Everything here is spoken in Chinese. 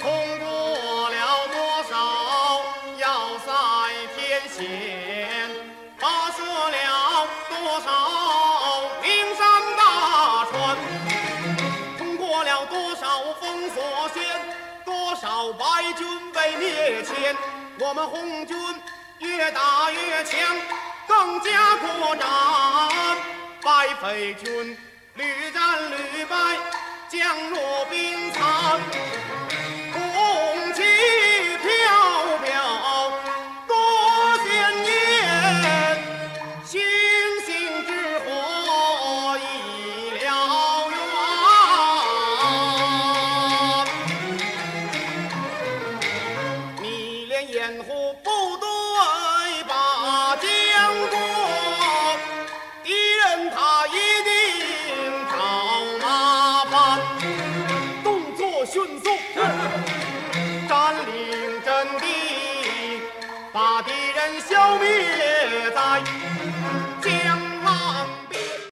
通过了多少要塞天险，发射了多少名山大川，通过了多少封锁线，多少白军被灭前，我们红军越打越强，更加扩展，白匪军屡战屡败，将弱兵。红旗飘飘多鲜艳星星之火已燎原你连掩护不迅速，是